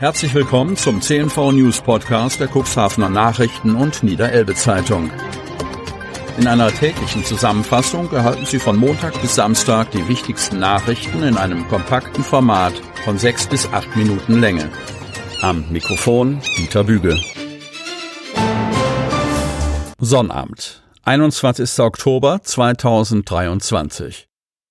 Herzlich willkommen zum CNV News Podcast der Cuxhavener Nachrichten und Niederelbe Zeitung. In einer täglichen Zusammenfassung erhalten Sie von Montag bis Samstag die wichtigsten Nachrichten in einem kompakten Format von sechs bis acht Minuten Länge. Am Mikrofon Dieter Büge. Sonnabend, 21. Oktober 2023.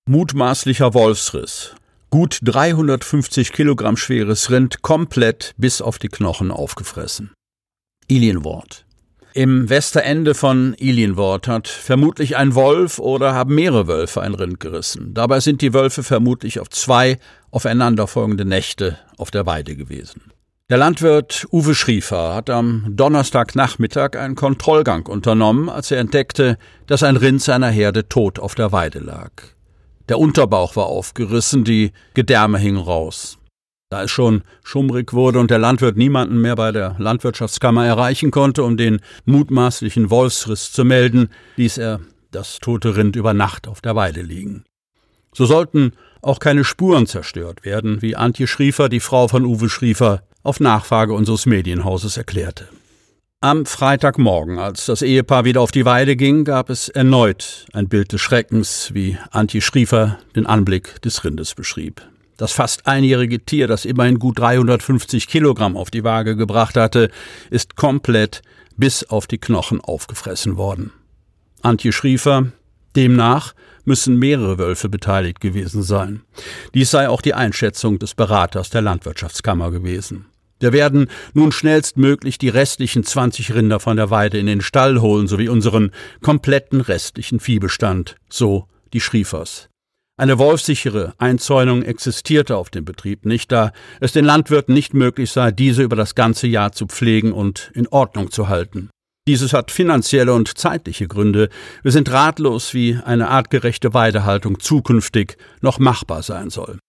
Mutmaßlicher Wolfsriss. Gut 350 Kilogramm schweres Rind komplett bis auf die Knochen aufgefressen. Ilienwort. Im Westerende von Ilienwort hat vermutlich ein Wolf oder haben mehrere Wölfe ein Rind gerissen. Dabei sind die Wölfe vermutlich auf zwei aufeinanderfolgende Nächte auf der Weide gewesen. Der Landwirt Uwe Schriefer hat am Donnerstagnachmittag einen Kontrollgang unternommen, als er entdeckte, dass ein Rind seiner Herde tot auf der Weide lag. Der Unterbauch war aufgerissen, die Gedärme hingen raus. Da es schon schummrig wurde und der Landwirt niemanden mehr bei der Landwirtschaftskammer erreichen konnte, um den mutmaßlichen Wolfsriss zu melden, ließ er das tote Rind über Nacht auf der Weide liegen. So sollten auch keine Spuren zerstört werden, wie Antje Schriefer, die Frau von Uwe Schriefer, auf Nachfrage unseres Medienhauses erklärte. Am Freitagmorgen, als das Ehepaar wieder auf die Weide ging, gab es erneut ein Bild des Schreckens, wie Antje Schriefer den Anblick des Rindes beschrieb. Das fast einjährige Tier, das immerhin gut 350 Kilogramm auf die Waage gebracht hatte, ist komplett bis auf die Knochen aufgefressen worden. Antje Schriefer, demnach müssen mehrere Wölfe beteiligt gewesen sein. Dies sei auch die Einschätzung des Beraters der Landwirtschaftskammer gewesen. Wir werden nun schnellstmöglich die restlichen 20 Rinder von der Weide in den Stall holen, sowie unseren kompletten restlichen Viehbestand, so die Schriefers. Eine wolfsichere Einzäunung existierte auf dem Betrieb nicht, da es den Landwirten nicht möglich sei, diese über das ganze Jahr zu pflegen und in Ordnung zu halten. Dieses hat finanzielle und zeitliche Gründe. Wir sind ratlos, wie eine artgerechte Weidehaltung zukünftig noch machbar sein soll.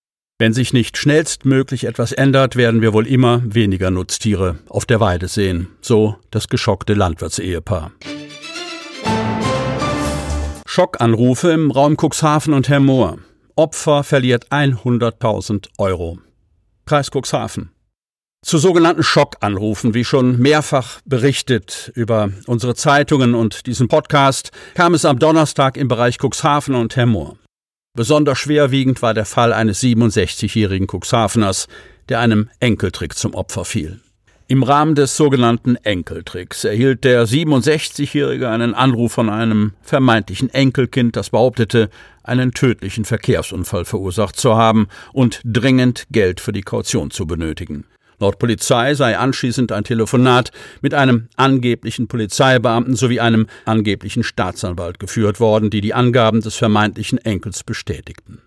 Wenn sich nicht schnellstmöglich etwas ändert, werden wir wohl immer weniger Nutztiere auf der Weide sehen, so das geschockte Landwirtsehepaar. Schockanrufe im Raum Cuxhaven und Hermoor. Opfer verliert 100.000 Euro. Kreis Cuxhaven. Zu sogenannten Schockanrufen, wie schon mehrfach berichtet über unsere Zeitungen und diesen Podcast, kam es am Donnerstag im Bereich Cuxhaven und Hermoor. Besonders schwerwiegend war der Fall eines 67-jährigen Cuxhaveners, der einem Enkeltrick zum Opfer fiel. Im Rahmen des sogenannten Enkeltricks erhielt der 67-Jährige einen Anruf von einem vermeintlichen Enkelkind, das behauptete, einen tödlichen Verkehrsunfall verursacht zu haben und dringend Geld für die Kaution zu benötigen. Laut Polizei sei anschließend ein Telefonat mit einem angeblichen Polizeibeamten sowie einem angeblichen Staatsanwalt geführt worden, die die Angaben des vermeintlichen Enkels bestätigten.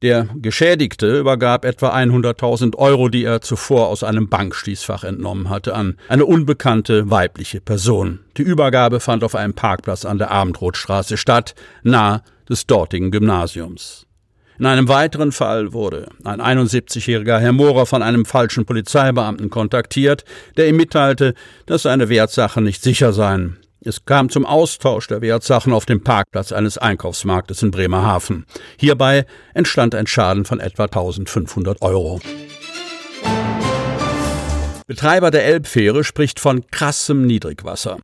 Der Geschädigte übergab etwa 100.000 Euro, die er zuvor aus einem Bankschließfach entnommen hatte, an eine unbekannte weibliche Person. Die Übergabe fand auf einem Parkplatz an der Abendrotstraße statt, nahe des dortigen Gymnasiums. In einem weiteren Fall wurde ein 71-jähriger Herr Mohrer von einem falschen Polizeibeamten kontaktiert, der ihm mitteilte, dass seine Wertsachen nicht sicher seien. Es kam zum Austausch der Wertsachen auf dem Parkplatz eines Einkaufsmarktes in Bremerhaven. Hierbei entstand ein Schaden von etwa 1500 Euro. Betreiber der Elbfähre spricht von krassem Niedrigwasser.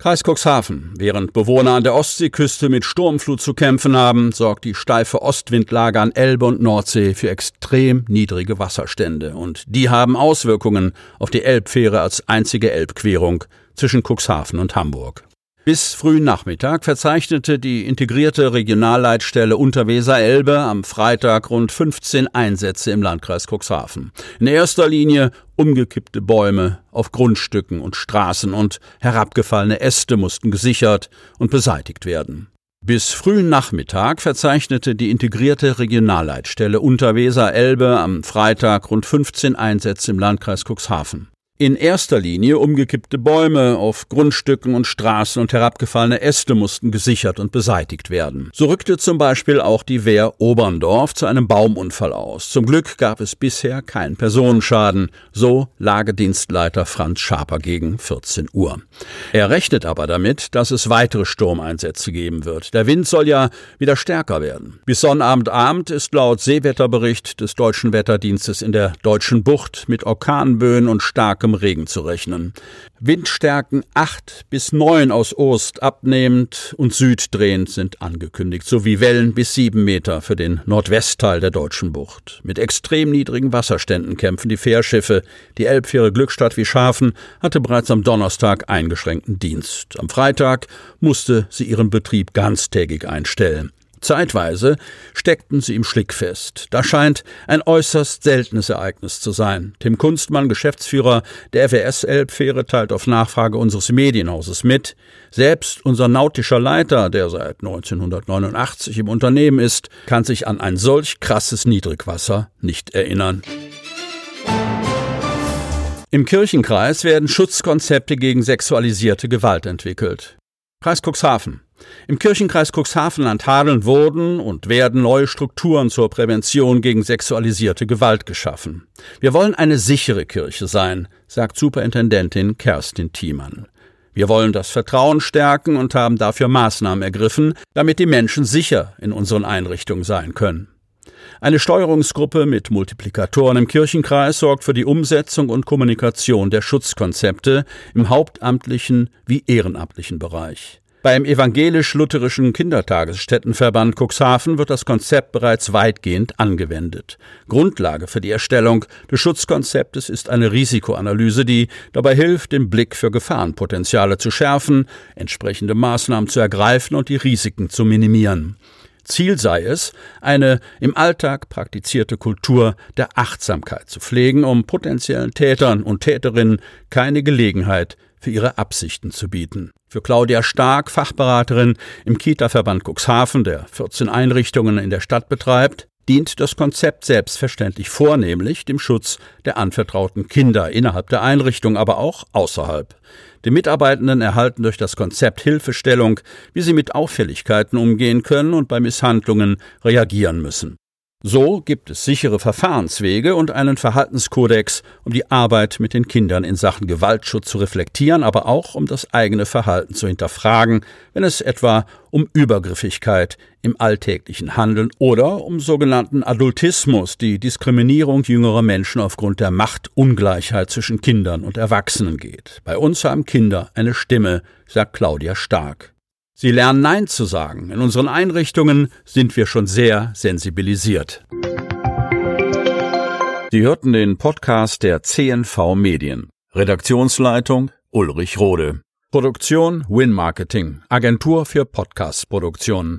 Kreis Cuxhaven. Während Bewohner an der Ostseeküste mit Sturmflut zu kämpfen haben, sorgt die steife Ostwindlage an Elbe und Nordsee für extrem niedrige Wasserstände. Und die haben Auswirkungen auf die Elbfähre als einzige Elbquerung zwischen Cuxhaven und Hamburg. Bis frühen Nachmittag verzeichnete die integrierte Regionalleitstelle Unterweser-Elbe am Freitag rund 15 Einsätze im Landkreis Cuxhaven. In erster Linie umgekippte Bäume auf Grundstücken und Straßen und herabgefallene Äste mussten gesichert und beseitigt werden. Bis frühen Nachmittag verzeichnete die integrierte Regionalleitstelle Unterweser-Elbe am Freitag rund 15 Einsätze im Landkreis Cuxhaven. In erster Linie umgekippte Bäume auf Grundstücken und Straßen und herabgefallene Äste mussten gesichert und beseitigt werden. So rückte zum Beispiel auch die Wehr Oberndorf zu einem Baumunfall aus. Zum Glück gab es bisher keinen Personenschaden, so Lagedienstleiter Franz Schaper gegen 14 Uhr. Er rechnet aber damit, dass es weitere Sturmeinsätze geben wird. Der Wind soll ja wieder stärker werden. Bis Sonnabendabend ist laut Seewetterbericht des Deutschen Wetterdienstes in der Deutschen Bucht mit Orkanböen und starkem starkem Regen zu rechnen. Windstärken 8 bis 9 aus Ost abnehmend und süddrehend sind angekündigt, sowie Wellen bis 7 Meter für den Nordwestteil der deutschen Bucht. Mit extrem niedrigen Wasserständen kämpfen die Fährschiffe. Die Elbfähre Glückstadt wie Schafen hatte bereits am Donnerstag eingeschränkten Dienst. Am Freitag musste sie ihren Betrieb ganztägig einstellen. Zeitweise steckten sie im Schlick fest. Das scheint ein äußerst seltenes Ereignis zu sein. Tim Kunstmann, Geschäftsführer der FWS Elbfähre, teilt auf Nachfrage unseres Medienhauses mit. Selbst unser nautischer Leiter, der seit 1989 im Unternehmen ist, kann sich an ein solch krasses Niedrigwasser nicht erinnern. Im Kirchenkreis werden Schutzkonzepte gegen sexualisierte Gewalt entwickelt. Kreis Cuxhaven. Im Kirchenkreis Cuxhaven-Land-Hadeln wurden und werden neue Strukturen zur Prävention gegen sexualisierte Gewalt geschaffen. Wir wollen eine sichere Kirche sein, sagt Superintendentin Kerstin Thiemann. Wir wollen das Vertrauen stärken und haben dafür Maßnahmen ergriffen, damit die Menschen sicher in unseren Einrichtungen sein können. Eine Steuerungsgruppe mit Multiplikatoren im Kirchenkreis sorgt für die Umsetzung und Kommunikation der Schutzkonzepte im hauptamtlichen wie ehrenamtlichen Bereich. Beim evangelisch-lutherischen Kindertagesstättenverband Cuxhaven wird das Konzept bereits weitgehend angewendet. Grundlage für die Erstellung des Schutzkonzeptes ist eine Risikoanalyse, die dabei hilft, den Blick für Gefahrenpotenziale zu schärfen, entsprechende Maßnahmen zu ergreifen und die Risiken zu minimieren. Ziel sei es, eine im Alltag praktizierte Kultur der Achtsamkeit zu pflegen, um potenziellen Tätern und Täterinnen keine Gelegenheit für ihre Absichten zu bieten. Für Claudia Stark, Fachberaterin im Kita-Verband Cuxhaven, der 14 Einrichtungen in der Stadt betreibt, dient das Konzept selbstverständlich vornehmlich dem Schutz der anvertrauten Kinder innerhalb der Einrichtung, aber auch außerhalb. Die Mitarbeitenden erhalten durch das Konzept Hilfestellung, wie sie mit Auffälligkeiten umgehen können und bei Misshandlungen reagieren müssen. So gibt es sichere Verfahrenswege und einen Verhaltenskodex, um die Arbeit mit den Kindern in Sachen Gewaltschutz zu reflektieren, aber auch um das eigene Verhalten zu hinterfragen, wenn es etwa um Übergriffigkeit im alltäglichen Handeln oder um sogenannten Adultismus, die Diskriminierung jüngerer Menschen aufgrund der Machtungleichheit zwischen Kindern und Erwachsenen geht. Bei uns haben Kinder eine Stimme, sagt Claudia Stark. Sie lernen Nein zu sagen. In unseren Einrichtungen sind wir schon sehr sensibilisiert. Sie hörten den Podcast der CNV Medien. Redaktionsleitung Ulrich Rode. Produktion Win Marketing, Agentur für Podcast-Produktionen.